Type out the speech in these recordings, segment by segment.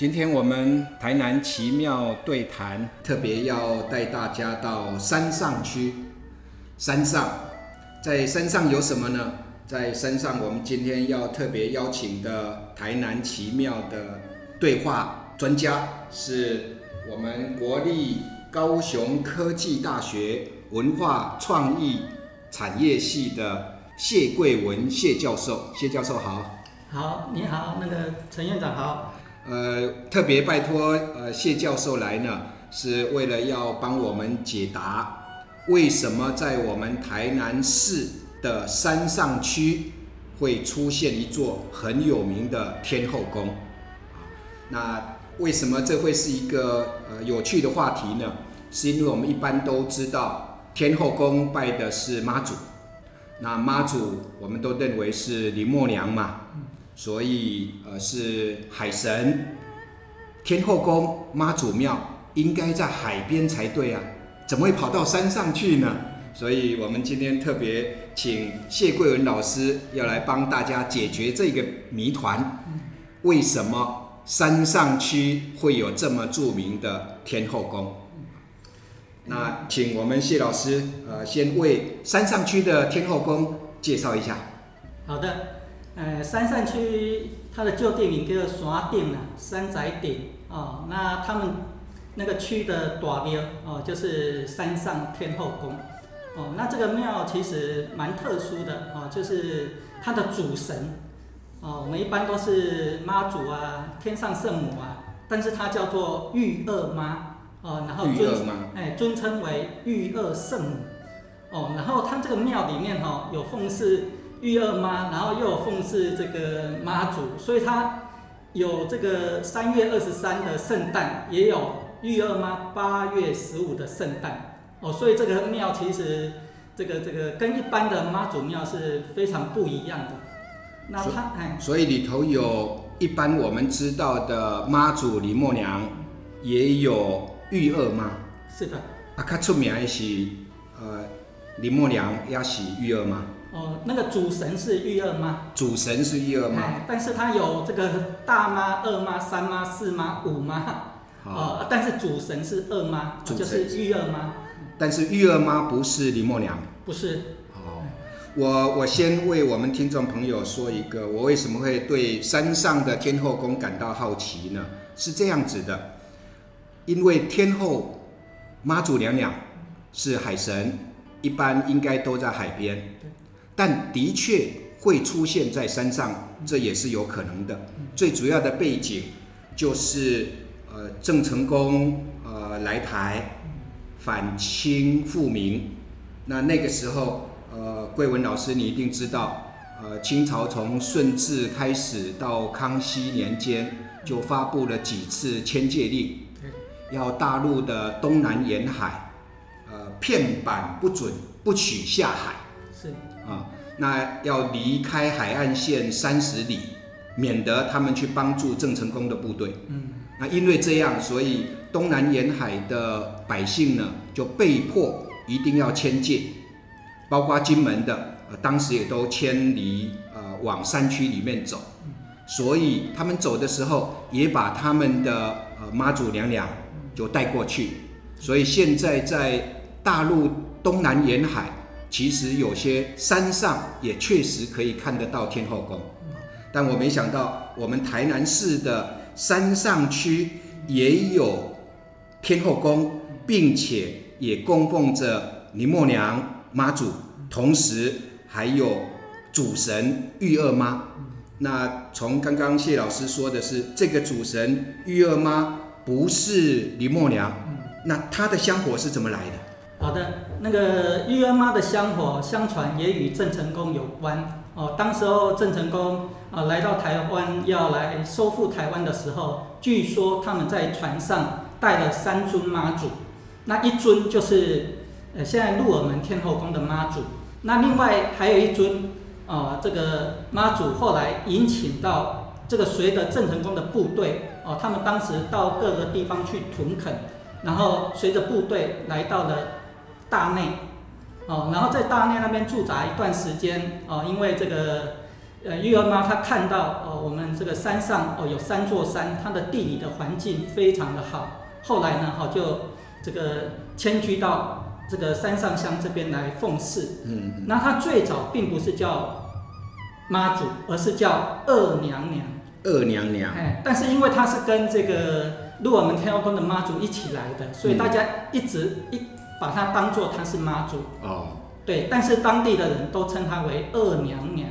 今天我们台南奇妙对谈，特别要带大家到山上区。山上，在山上有什么呢？在山上，我们今天要特别邀请的台南奇妙的对话专家，是我们国立高雄科技大学文化创意产业系的谢桂文谢教授。谢教授好。好，你好，那个陈院长好。呃，特别拜托呃谢教授来呢，是为了要帮我们解答为什么在我们台南市的山上区会出现一座很有名的天后宫。那为什么这会是一个呃有趣的话题呢？是因为我们一般都知道天后宫拜的是妈祖，那妈祖我们都认为是林默娘嘛。所以，呃，是海神天后宫妈祖庙应该在海边才对啊，怎么会跑到山上去呢？所以我们今天特别请谢桂文老师要来帮大家解决这个谜团：为什么山上区会有这么著名的天后宫？那请我们谢老师，呃，先为山上区的天后宫介绍一下。好的。呃，山上区它的旧地名叫做山顶啊，山仔顶哦。那他们那个区的大庙哦，就是山上天后宫哦。那这个庙其实蛮特殊的哦，就是它的主神哦，我们一般都是妈祖啊、天上圣母啊，但是它叫做玉二妈哦，然后尊哎尊称为玉二圣母哦。然后它这个庙里面哈有奉祀。玉二妈，然后又有奉祀这个妈祖，所以它有这个三月二十三的圣诞，也有玉二妈八月十五的圣诞哦，所以这个庙其实这个这个跟一般的妈祖庙是非常不一样的。那它哎，所以里头有一般我们知道的妈祖李默娘，也有玉二妈。是的。啊，较出名的是呃李默娘，也是玉二妈。哦，那个主神是玉二妈，主神是玉二妈，但是它有这个大妈、二妈、三妈、四妈、五妈，哦，但是主神是二妈，就是玉二妈。但是玉二妈不是林默娘，不是。哦，我我先为我们听众朋友说一个，我为什么会对山上的天后宫感到好奇呢？是这样子的，因为天后妈祖娘娘是海神，一般应该都在海边。但的确会出现在山上，这也是有可能的。最主要的背景就是，呃，郑成功呃来台反清复明。那那个时候，呃，桂文老师你一定知道，呃，清朝从顺治开始到康熙年间，就发布了几次迁界令，要大陆的东南沿海，呃，片板不准不许下海。是。啊，那要离开海岸线三十里，免得他们去帮助郑成功的部队。嗯，那因为这样，所以东南沿海的百姓呢，就被迫一定要迁界，包括金门的，呃，当时也都迁离，呃，往山区里面走。所以他们走的时候，也把他们的呃妈祖娘娘就带过去。所以现在在大陆东南沿海。其实有些山上也确实可以看得到天后宫，但我没想到我们台南市的山上区也有天后宫，并且也供奉着林默娘妈祖，同时还有主神玉二妈。那从刚刚谢老师说的是，这个主神玉二妈不是林默娘，那她的香火是怎么来的？好的，那个玉儿妈的香火，相传也与郑成功有关哦。当时候郑成功啊来到台湾要来收复台湾的时候，据说他们在船上带了三尊妈祖，那一尊就是呃现在鹿耳门天后宫的妈祖，那另外还有一尊啊这个妈祖后来引请到这个随着郑成功的部队哦，他们当时到各个地方去屯垦，然后随着部队来到了。大内，哦，然后在大内那边驻扎一段时间，哦，因为这个，呃玉儿妈她看到哦，我们这个山上哦有三座山，它的地理的环境非常的好。后来呢，哈就这个迁居到这个山上乡这边来奉祀。嗯。那她最早并不是叫妈祖，而是叫二娘娘。二娘娘。哎，但是因为她是跟这个鹿耳门天后宫的妈祖一起来的，所以大家一直一把它当做它是妈祖。哦。对，但是当地的人都称它为二娘娘。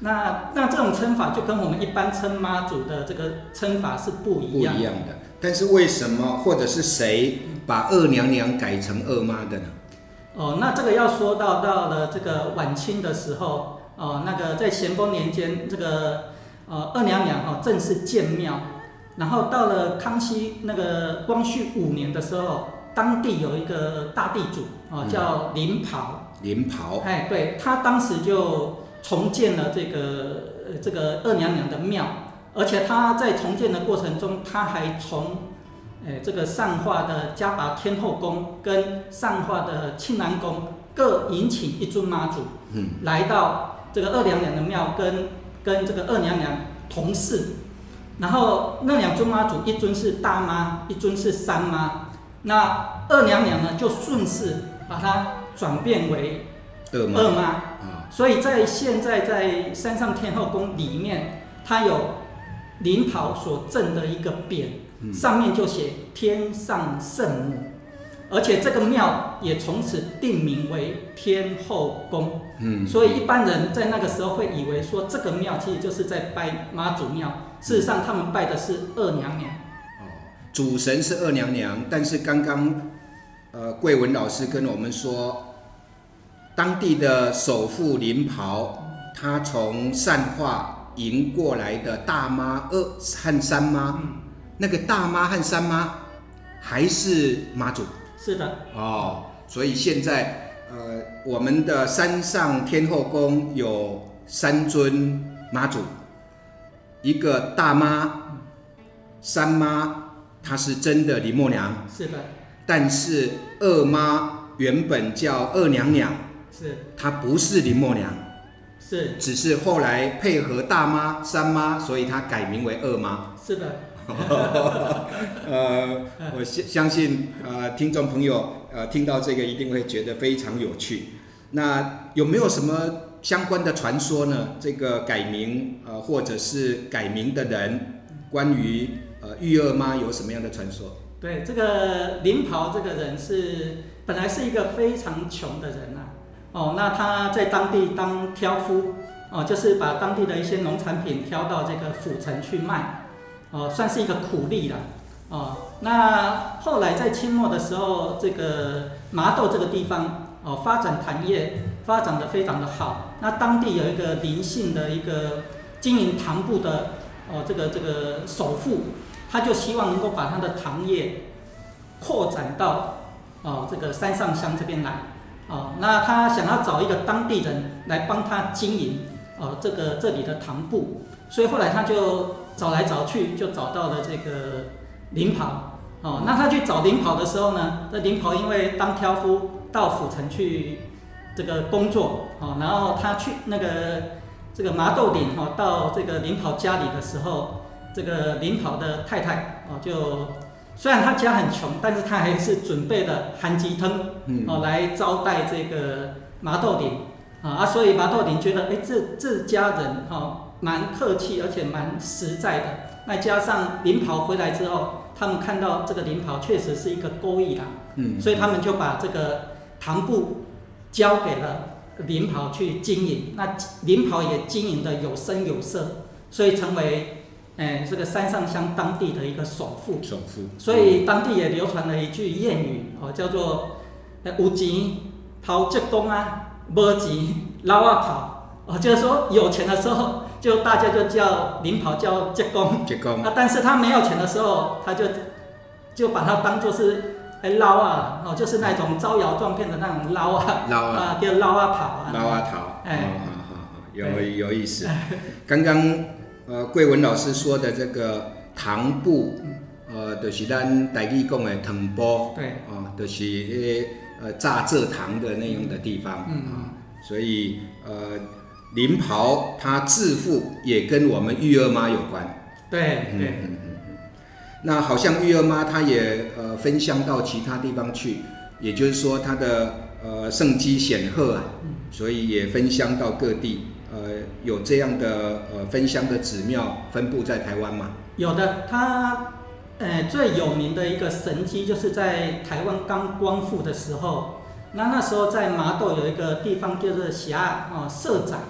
那那这种称法就跟我们一般称妈祖的这个称法是不一样。不一样的。但是为什么或者是谁把二娘娘改成二妈的呢？哦，那这个要说到到了这个晚清的时候，哦，那个在咸丰年间，这个呃二娘娘哈正式建庙，然后到了康熙那个光绪五年的时候，当地有一个大地主哦叫林袍。林袍。哎，对他当时就。重建了这个这个二娘娘的庙，而且他在重建的过程中，他还从，诶这个上化的嘉拔天后宫跟上化的庆南宫各引请一尊妈祖，嗯，来到这个二娘娘的庙跟跟这个二娘娘同祀，然后那两尊妈祖一尊是大妈，一尊是三妈，那二娘娘呢就顺势把它转变为二妈。所以在现在在山上天后宫里面，它有灵袍所镇的一个匾，上面就写天上圣母，而且这个庙也从此定名为天后宫。嗯，所以一般人在那个时候会以为说这个庙其实就是在拜妈祖庙，事实上他们拜的是二娘娘。哦，主神是二娘娘，但是刚刚呃桂文老师跟我们说。当地的首富林袍，他从善化迎过来的大妈二和三妈，那个大妈和三妈还是妈祖。是的。哦，所以现在呃，我们的山上天后宫有三尊妈祖，一个大妈，三妈，她是真的林默娘。是的。但是二妈原本叫二娘娘。是，她不是林默娘，是，只是后来配合大妈、三妈，所以她改名为二妈。是的，呃，我相相信，呃，听众朋友，呃，听到这个一定会觉得非常有趣。那有没有什么相关的传说呢？这个改名，呃，或者是改名的人，关于呃玉二妈有什么样的传说？对，这个林袍这个人是本来是一个非常穷的人啊。哦，那他在当地当挑夫，哦，就是把当地的一些农产品挑到这个府城去卖，哦，算是一个苦力了，哦，那后来在清末的时候，这个麻豆这个地方，哦，发展糖业发展的非常的好，那当地有一个林姓的一个经营糖布的，哦，这个这个首富，他就希望能够把他的糖业扩展到，哦，这个山上乡这边来。哦，那他想要找一个当地人来帮他经营，哦，这个这里的糖布，所以后来他就找来找去，就找到了这个林跑。哦，那他去找林跑的时候呢，这林跑因为当挑夫到府城去这个工作，哦，然后他去那个这个麻豆岭，哦，到这个林跑家里的时候，这个领跑的太太，哦，就。虽然他家很穷，但是他还是准备了韩吉汤，哦，来招待这个麻豆岭，啊啊，所以麻豆岭觉得，哎，这这家人哈蛮客气，而且蛮实在的。那加上领跑回来之后，他们看到这个领跑确实是一个勾引郎，嗯，所以他们就把这个唐布交给了领跑去经营。那领跑也经营的有声有色，所以成为。哎，这个山上乡当地的一个首富，首富，所以当地也流传了一句谚语，哦，叫做“有钱跑职工啊，没钱捞啊跑”，哦，就是说有钱的时候，就大家就叫领跑叫职工，职工啊，但是他没有钱的时候，他就就把它当做是哎捞啊，哦，就是那种招摇撞骗的那种捞啊，捞啊，叫捞啊跑啊，捞啊逃，哎，好好好，有有意思，刚刚。呃，桂文老师说的这个糖布，呃，就是咱台语讲的糖波，对，啊，就是呃榨蔗糖的那样的地方，啊，所以呃，林袍它致富也跟我们玉儿妈有关。对对。那好像玉儿妈她也呃分享到其他地方去，也就是说她的呃圣机显赫啊，所以也分享到各地。呃，有这样的呃分香的子庙分布在台湾吗？有的，它呃最有名的一个神迹就是在台湾刚光复的时候，那那时候在麻豆有一个地方叫做霞啊社长，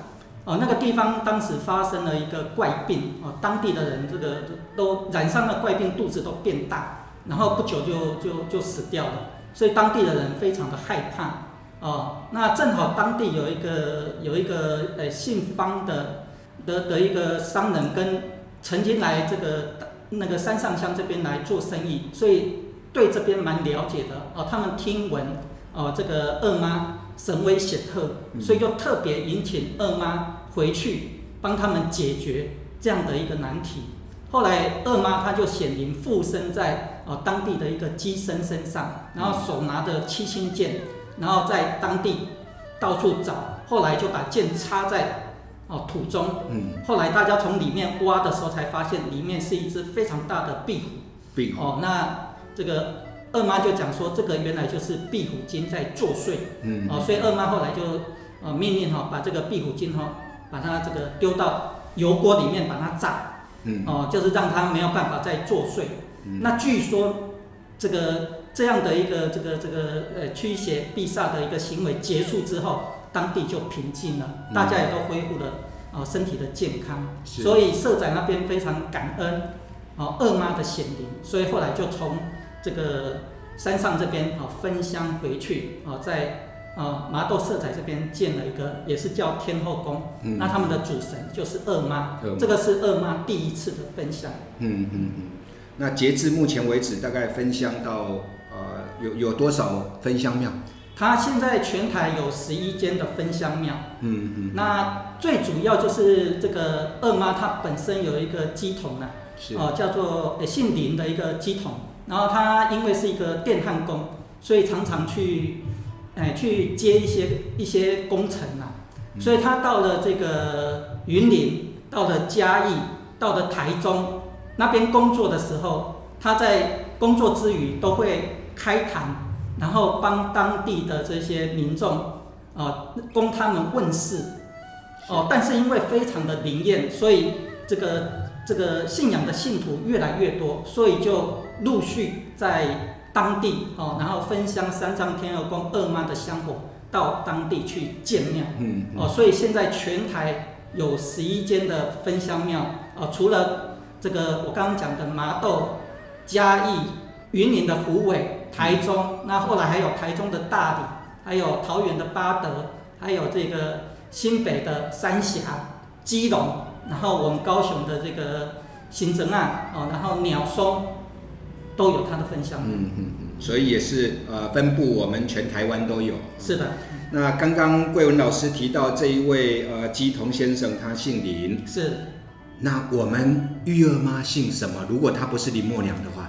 哦那个地方当时发生了一个怪病哦，当地的人这个都染上了怪病，肚子都变大，然后不久就就就死掉了，所以当地的人非常的害怕。哦，那正好当地有一个有一个呃姓方的的的一个商人，跟曾经来这个那个山上乡这边来做生意，所以对这边蛮了解的。哦，他们听闻哦这个二妈神威显赫，所以就特别引请二妈回去帮他们解决这样的一个难题。后来二妈她就显灵附身在哦当地的一个鸡身身上，然后手拿着七星剑。然后在当地到处找，后来就把剑插在哦土中。嗯。后来大家从里面挖的时候，才发现里面是一只非常大的壁虎。壁虎。哦，那这个二妈就讲说，这个原来就是壁虎精在作祟。嗯。哦，所以二妈后来就呃命令哈，把这个壁虎精哈，把它这个丢到油锅里面把它炸。嗯。哦，就是让它没有办法再作祟。嗯。那据说这个。这样的一个这个这个呃驱邪避煞的一个行为结束之后，当地就平静了，大家也都恢复了啊身体的健康，所以社仔那边非常感恩啊二妈的显灵，所以后来就从这个山上这边啊分香回去啊在啊麻豆社仔这边建了一个也是叫天后宫，那他们的主神就是二妈，这个是二妈第一次的分享。嗯嗯嗯，那截至目前为止，大概分香到。有有多少分香庙？它现在全台有十一间的分香庙。嗯嗯。那最主要就是这个二妈，她本身有一个鸡童呢，哦，叫做姓林的一个鸡童。然后他因为是一个电焊工，所以常常去，哎，去接一些一些工程啊。所以他到了这个云林，到了嘉义，到了台中那边工作的时候，他在工作之余都会。开坛，然后帮当地的这些民众啊，供他们问世，哦，但是因为非常的灵验，所以这个这个信仰的信徒越来越多，所以就陆续在当地哦，然后分香三张天后宫二妈的香火到当地去建庙，嗯，哦，所以现在全台有十一间的分香庙，哦，除了这个我刚刚讲的麻豆、嘉义、云林的虎尾。台中，那后来还有台中的大理，还有桃园的八德，还有这个新北的三峡、基隆，然后我们高雄的这个新增案哦，然后鸟松都有它的分享。嗯嗯嗯，所以也是呃分布我们全台湾都有。是的。那刚刚桂文老师提到这一位呃基同先生，他姓林。是。那我们玉儿妈姓什么？如果她不是林默娘的话？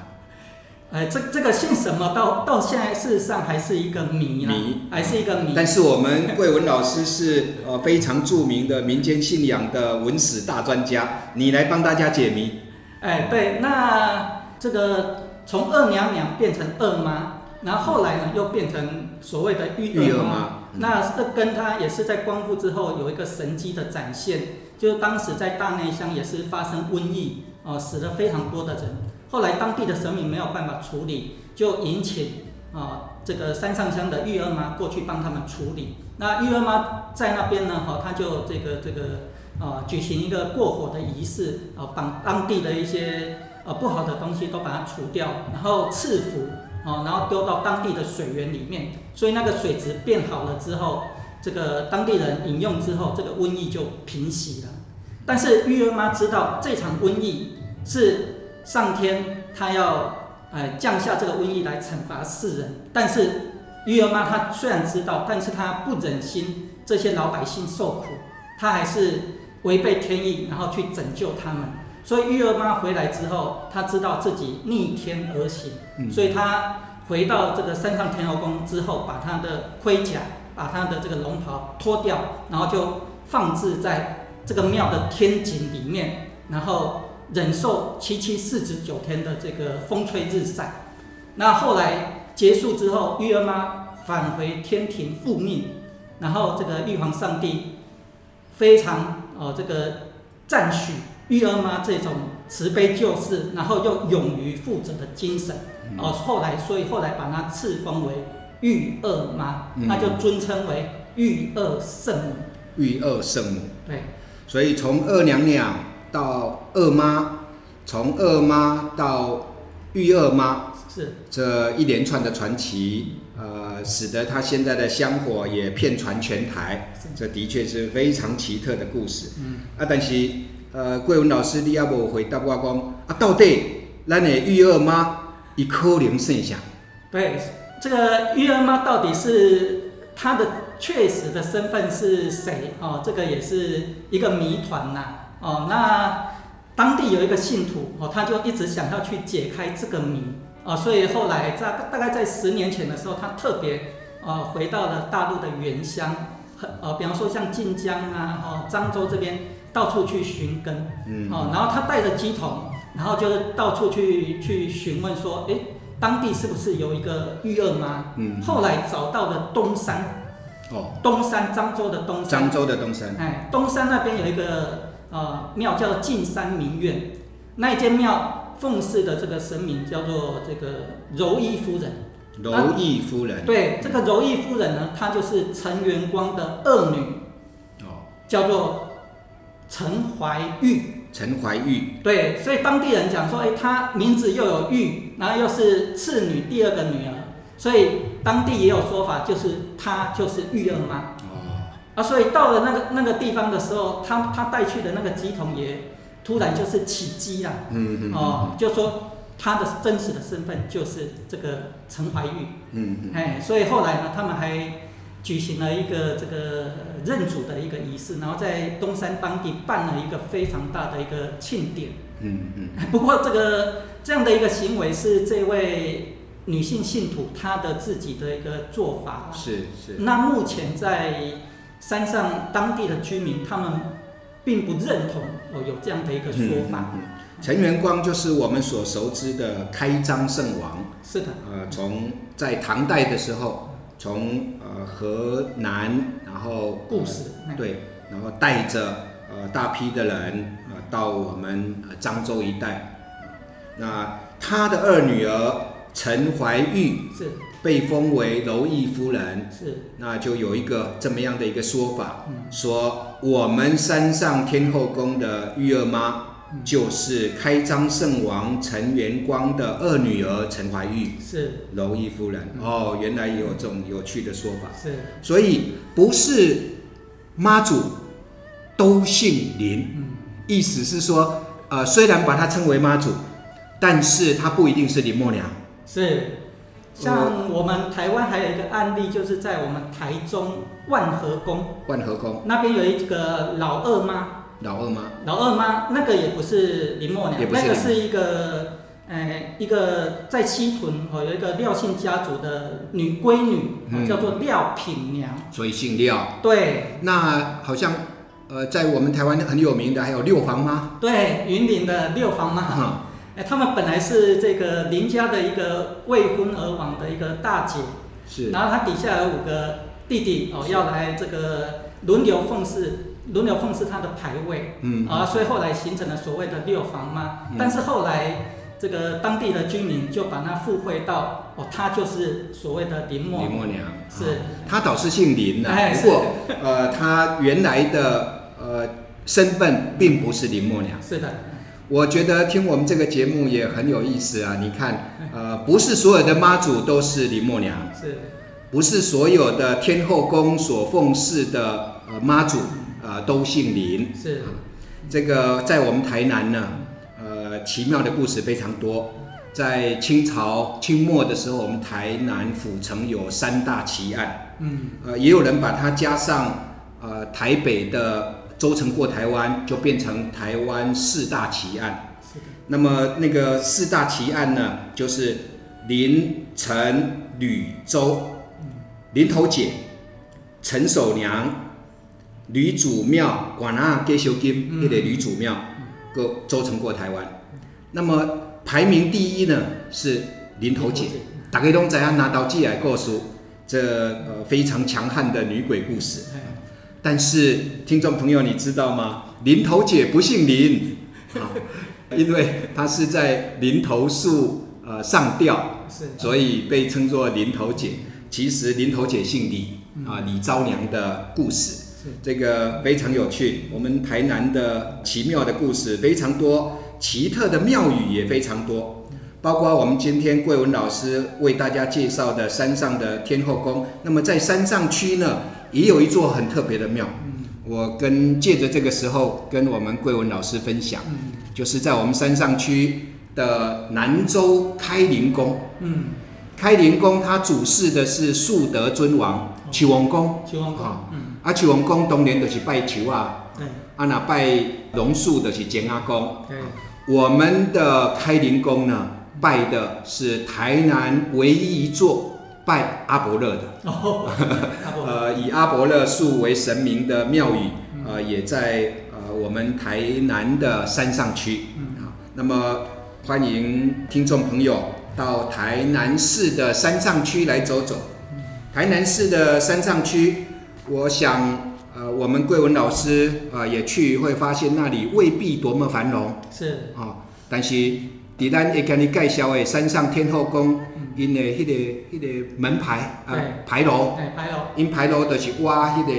哎，这这个姓什么？到到现在事实上还是一个谜谜，还是一个谜。但是我们桂文老师是 呃非常著名的民间信仰的文史大专家，你来帮大家解谜。哎，对，那这个从二娘娘变成二妈，然后后来呢又变成所谓的玉二妈。那这跟他也是在光复之后有一个神机的展现，就是当时在大内乡也是发生瘟疫，哦，死了非常多的人。后来当地的神明没有办法处理，就引请啊这个山上乡的玉儿妈过去帮他们处理。那玉儿妈在那边呢，哈，他就这个这个啊举行一个过火的仪式，啊把当地的一些呃不好的东西都把它除掉，然后赐福，啊然后丢到当地的水源里面，所以那个水质变好了之后，这个当地人饮用之后，这个瘟疫就平息了。但是玉儿妈知道这场瘟疫是。上天他要哎降下这个瘟疫来惩罚世人，但是玉儿妈她虽然知道，但是她不忍心这些老百姓受苦，她还是违背天意，然后去拯救他们。所以玉儿妈回来之后，她知道自己逆天而行，所以她回到这个山上天后宫之后，把她的盔甲、把她的这个龙袍脱掉，然后就放置在这个庙的天井里面，然后忍受七七四十九天的这个风吹日晒。那后来结束之后，玉儿妈返回天庭复命，然后这个玉皇上帝非常哦这个赞许玉儿妈这种慈悲救世，然后又勇于负责的精神哦。后来所以后来把她赐封为玉二妈，那就尊称为玉二圣母。玉二圣母。对。所以从二娘娘到二妈，从二妈到玉二妈，是这一连串的传奇，呃，使得他现在的香火也遍传全台。这的确是非常奇特的故事。嗯。啊，但是呃，桂文老师你要不回答我讲，啊，到底咱的玉二妈伊可能圣啥？对，这个玉二妈到底是她的？确实的身份是谁？哦，这个也是一个谜团呐。哦，那当地有一个信徒哦，他就一直想要去解开这个谜哦，所以后来在大概在十年前的时候，他特别呃回到了大陆的原乡，呃，比方说像晋江啊、哦漳州这边，到处去寻根。嗯。哦，然后他带着鸡桶，然后就是到处去去询问说，哎，当地是不是有一个玉二妈？嗯。后来找到了东山。哦，东山漳州的东山，漳州的东山，哎，东山那边有一个呃庙叫进山明院，那一间庙奉祀的这个神明叫做这个柔意夫人。柔意夫人。对，这个柔意夫人呢，她就是陈元光的二女，哦，叫做陈怀玉。陈怀玉。对，所以当地人讲说，哎，她名字又有玉，然后又是次女第二个女儿。所以当地也有说法，就是她就是玉二妈。哦。啊，所以到了那个那个地方的时候，他他带去的那个鸡童也突然就是起鸡了。嗯嗯。哦，就说他的真实的身份就是这个陈怀玉。嗯嗯。哎，所以后来呢，他们还举行了一个这个认祖的一个仪式，然后在东山当地办了一个非常大的一个庆典。嗯嗯。不过这个这样的一个行为是这位。女性信徒她的自己的一个做法是是。那目前在山上当地的居民，他们并不认同哦有这样的一个说法。陈元光就是我们所熟知的开漳圣王。是的。呃，从在唐代的时候，从呃河南，然后故事对，然后带着呃大批的人呃到我们漳州一带。那他的二女儿。陈怀玉是被封为柔意夫人，是。那就有一个这么样的一个说法，说我们山上天后宫的玉二妈就是开张圣王陈元光的二女儿陈怀玉，是。柔意夫人。哦，原来有这种有趣的说法，是，所以不是妈祖都姓林，意思是说，呃，虽然把她称为妈祖，但是她不一定是林默娘。是，像我们台湾还有一个案例，就是在我们台中万和宫。万和宫那边有一个老二妈。老二妈。老二妈，那个也不是林默娘，那个是一个，呃，一个在七屯哦，有一个廖姓家族的女闺女，叫做廖品娘。所以姓廖。对。那好像，呃，在我们台湾很有名的还有六房妈。对，云林的六房妈。他们本来是这个林家的一个未婚而亡的一个大姐，是，然后她底下有五个弟弟哦，要来这个轮流奉祀，轮流奉祀他的牌位，嗯，啊，所以后来形成了所谓的六房妈。但是后来这个当地的居民就把她附会到哦，她就是所谓的林默林默娘，是，她倒是姓林的，不过呃，她原来的呃身份并不是林默娘，是的。我觉得听我们这个节目也很有意思啊！你看，呃，不是所有的妈祖都是林默娘，是，不是所有的天后宫所奉祀的呃妈祖啊都姓林，是。这个在我们台南呢，呃，奇妙的故事非常多。在清朝清末的时候，我们台南府城有三大奇案，嗯，呃，也有人把它加上呃台北的。周成过台湾，就变成台湾四大奇案。那么那个四大奇案呢，就是林、陈、吕、周。林头姐、陈守娘、吕祖庙、管啊给修金，那个吕祖庙，过周成过台湾。那么排名第一呢是林头姐，大家都知影拿刀寄来告诉这呃非常强悍的女鬼故事。但是听众朋友，你知道吗？林头姐不姓林，啊，因为她是在林头树呃上吊，所以被称作林头姐。其实林头姐姓李，啊，李昭娘的故事，这个非常有趣。我们台南的奇妙的故事非常多。奇特的庙宇也非常多，包括我们今天桂文老师为大家介绍的山上的天后宫。那么在山上区呢，也有一座很特别的庙。我跟借着这个时候跟我们桂文老师分享，就是在我们山上区的南州开灵宫。嗯，开灵宫它主事的是树德尊王求王公。求王公。嗯，啊求王公当年就是拜求啊。对。啊那拜榕树的是简阿公。对。我们的开灵宫呢，拜的是台南唯一一座拜阿伯勒的，哦 呃，以阿伯勒树为神明的庙宇，呃，也在呃我们台南的山上区。啊，那么欢迎听众朋友到台南市的山上区来走走。台南市的山上区，我想。呃，我们桂文老师啊也去，会发现那里未必多么繁荣。是啊，但是伫咱会跟你介绍的山上天后宫，因的迄个迄个门牌啊牌楼，牌楼，因牌楼就是挖迄个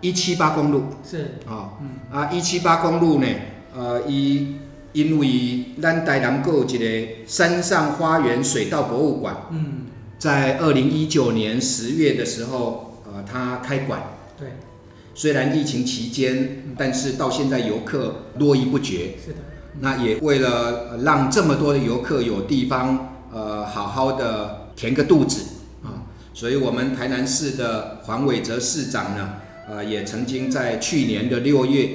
一七八公路。是。啊，啊一七八公路呢，呃，伊因为咱台南有一个山上花园水稻博物馆，嗯，在二零一九年十月的时候，呃，它开馆。对。虽然疫情期间，但是到现在游客络绎不绝。是的，那也为了让这么多的游客有地方，呃，好好的填个肚子啊，所以我们台南市的黄伟哲市长呢，呃，也曾经在去年的六月，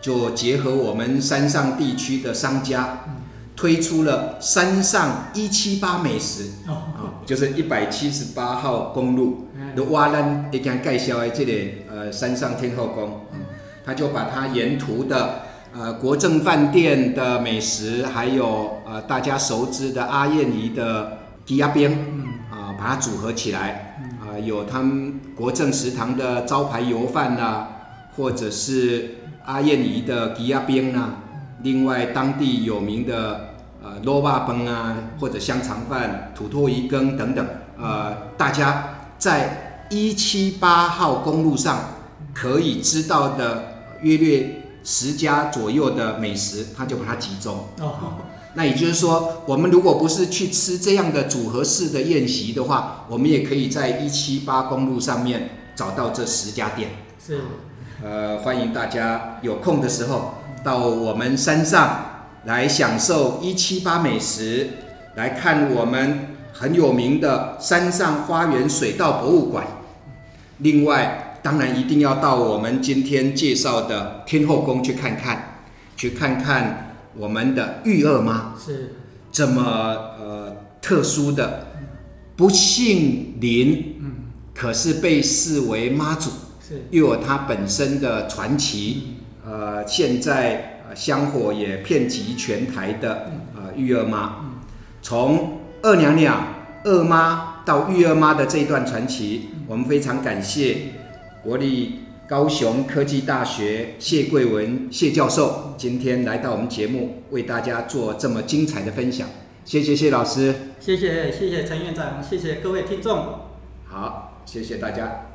就结合我们山上地区的商家。推出了山上一七八美食，啊，就是一百七十八号公路的瓦兰一间介绍的这里呃山上天后宫，他就把他沿途的呃国政饭店的美食，还有呃大家熟知的阿燕姨的鸡鸭边，啊，把它组合起来，啊，有他们国政食堂的招牌油饭呐，或者是阿燕姨的鸡鸭边呐，另外当地有名的。呃，萝卜崩啊，或者香肠饭、土托鱼羹等等，呃，大家在一七八号公路上可以知道的约略十家左右的美食，他就把它集中。哦，那也就是说，我们如果不是去吃这样的组合式的宴席的话，我们也可以在一七八公路上面找到这十家店。是，呃，欢迎大家有空的时候到我们山上。来享受一七八美食，来看我们很有名的山上花园水稻博物馆。另外，当然一定要到我们今天介绍的天后宫去看看，去看看我们的玉二妈是这么呃特殊的，不姓林，嗯，可是被视为妈祖，是又有她本身的传奇，呃，现在。香火也遍及全台的呃玉二妈，从二娘娘、二妈到玉二妈的这一段传奇，我们非常感谢国立高雄科技大学谢桂文谢教授今天来到我们节目，为大家做这么精彩的分享。谢谢谢老师，谢谢谢谢陈院长，谢谢各位听众，好，谢谢大家。